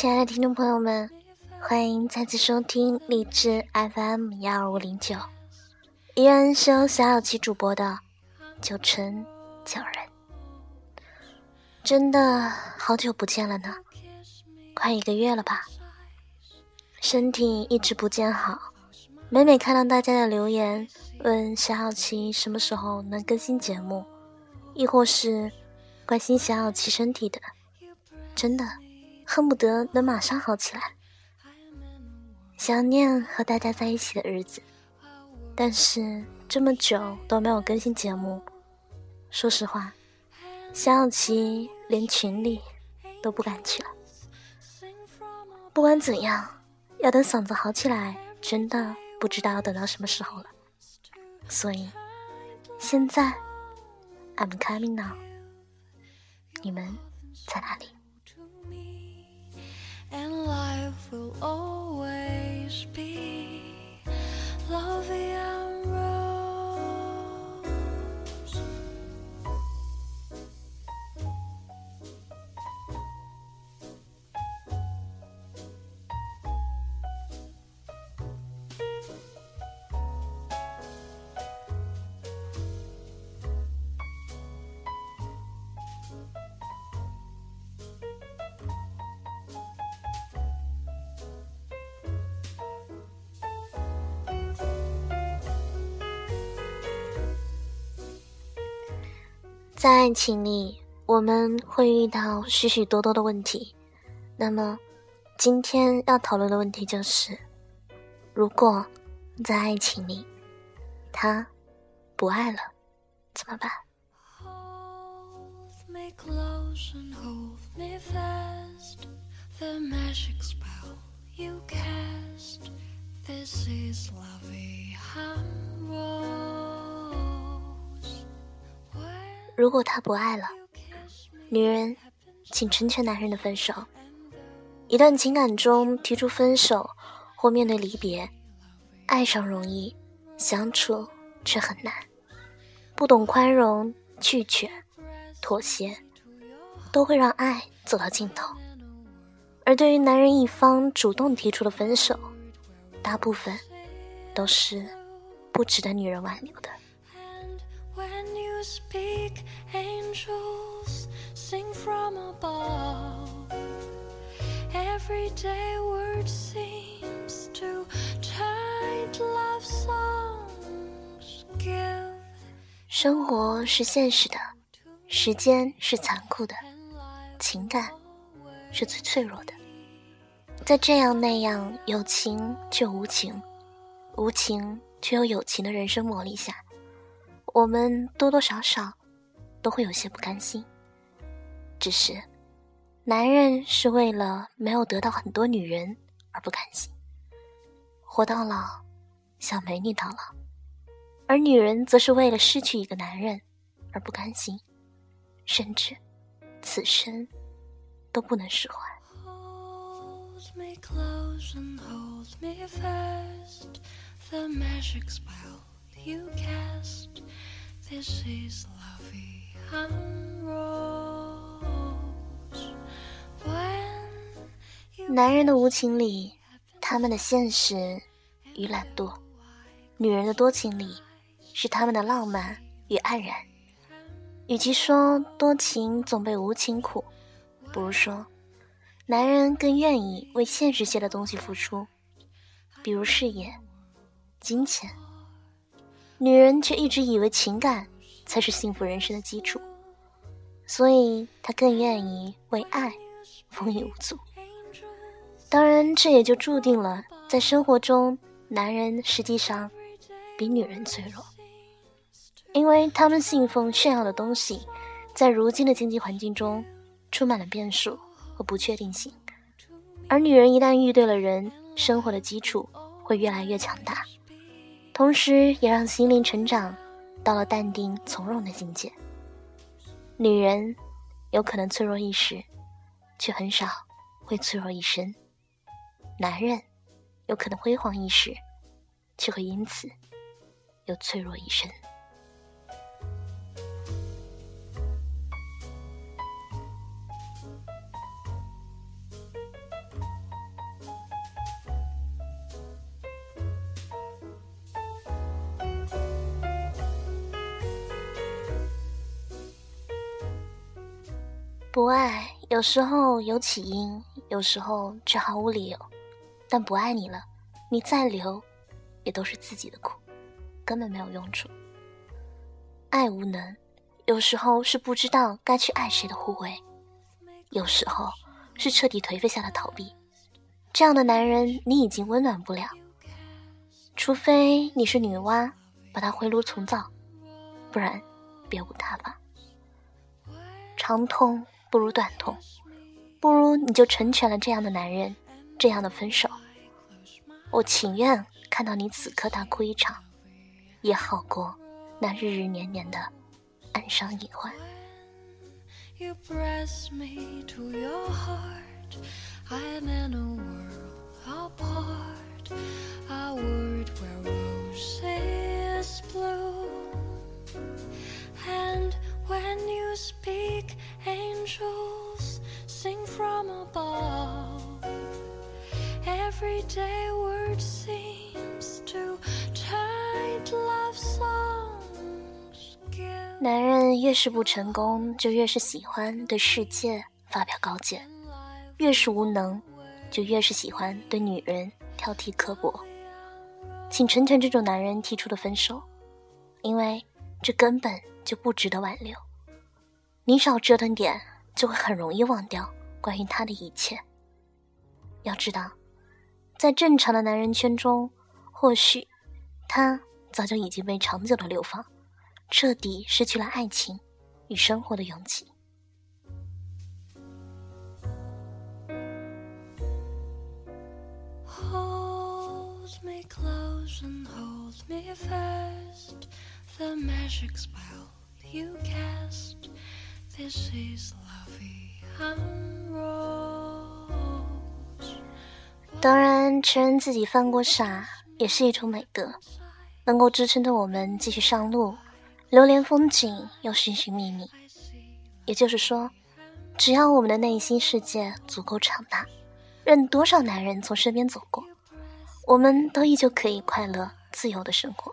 亲爱的听众朋友们，欢迎再次收听荔枝 FM 幺二五零九，依然是由小小七主播的九成九人。真的好久不见了呢，快一个月了吧？身体一直不见好，每每看到大家的留言，问小小七什么时候能更新节目，亦或是关心小小七身体的，真的。恨不得能马上好起来，想念和大家在一起的日子，但是这么久都没有更新节目，说实话，小小琪连群里都不敢去了。不管怎样，要等嗓子好起来，真的不知道要等到什么时候了。所以，现在，I'm coming now，你们在哪里？and life will always be 在爱情里，我们会遇到许许多多的问题。那么，今天要讨论的问题就是：如果在爱情里，他不爱了，怎么办？如果他不爱了，女人，请成全男人的分手。一段情感中提出分手或面对离别，爱上容易，相处却很难。不懂宽容、拒绝、妥协，都会让爱走到尽头。而对于男人一方主动提出的分手，大部分都是不值得女人挽留的。Speak angels sing from above everyday word seems to tide love songs give 生活是现实的时间是残酷的情感是最脆弱的在这样那样有情却无情无情却又有情的人生磨砺下我们多多少少都会有些不甘心，只是男人是为了没有得到很多女人而不甘心，活到老想美女到老，而女人则是为了失去一个男人而不甘心，甚至此生都不能释怀。男人的无情里，他们的现实与懒惰；女人的多情里，是他们的浪漫与黯然。与其说多情总被无情苦，不如说，男人更愿意为现实些的东西付出，比如事业、金钱。女人却一直以为情感才是幸福人生的基础，所以她更愿意为爱风雨无阻。当然，这也就注定了在生活中，男人实际上比女人脆弱，因为他们信奉炫耀的东西，在如今的经济环境中充满了变数和不确定性，而女人一旦遇对了人，生活的基础会越来越强大。同时，也让心灵成长到了淡定从容的境界。女人有可能脆弱一时，却很少会脆弱一生；男人有可能辉煌一时，却会因此又脆弱一生。不爱有时候有起因，有时候却毫无理由。但不爱你了，你再留，也都是自己的苦，根本没有用处。爱无能，有时候是不知道该去爱谁的护卫，有时候是彻底颓废下的逃避。这样的男人，你已经温暖不了，除非你是女娲，把他回炉重造，不然别无他法。长痛不如短痛，不如你就成全了这样的男人，这样的分手。我情愿看到你此刻大哭一场，也好过那日日年年的暗伤隐患。男人越是不成功，就越是喜欢对世界发表高见；越是无能，就越是喜欢对女人挑剔刻薄。请成全这种男人提出的分手，因为这根本就不值得挽留。你少折腾点，就会很容易忘掉关于他的一切。要知道。在正常的男人圈中，或许他早就已经被长久的流放，彻底失去了爱情与生活的勇气。当然，承认自己犯过傻也是一种美德，能够支撑着我们继续上路，流连风景又寻寻觅觅。也就是说，只要我们的内心世界足够强大，任多少男人从身边走过，我们都依旧可以快乐自由的生活。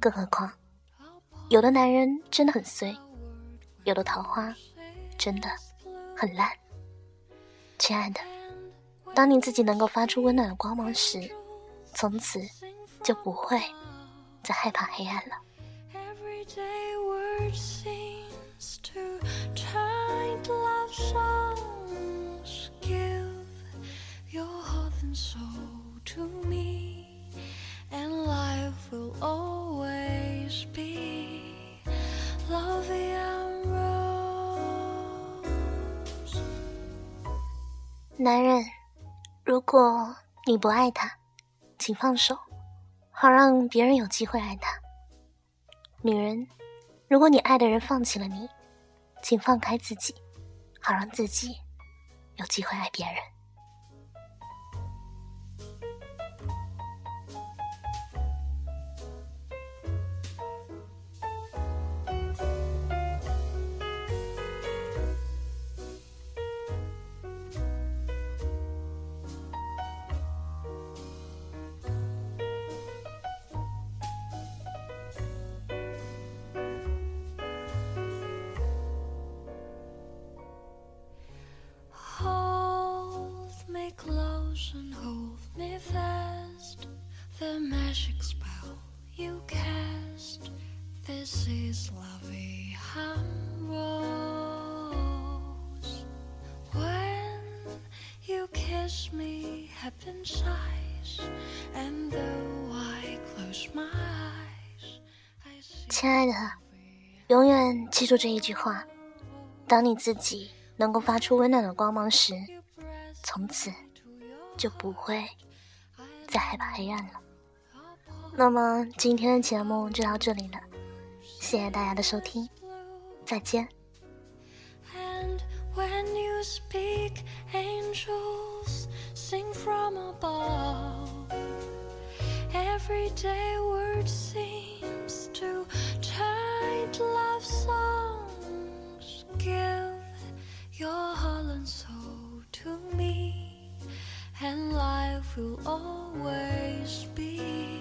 更何况，有的男人真的很衰，有的桃花真的很烂。亲爱的。当你自己能够发出温暖的光芒时，从此就不会再害怕黑暗了。男人。如果你不爱他，请放手，好让别人有机会爱他。女人，如果你爱的人放弃了你，请放开自己，好让自己有机会爱别人。亲爱的，永远记住这一句话：当你自己能够发出温暖的光芒时，从此就不会再害怕黑暗了。那么今天的节目就到这里了，谢谢大家的收听，再见。When you speak, angels sing from above. Everyday word seems to chant love songs. Give your heart and soul to me, and life will always be.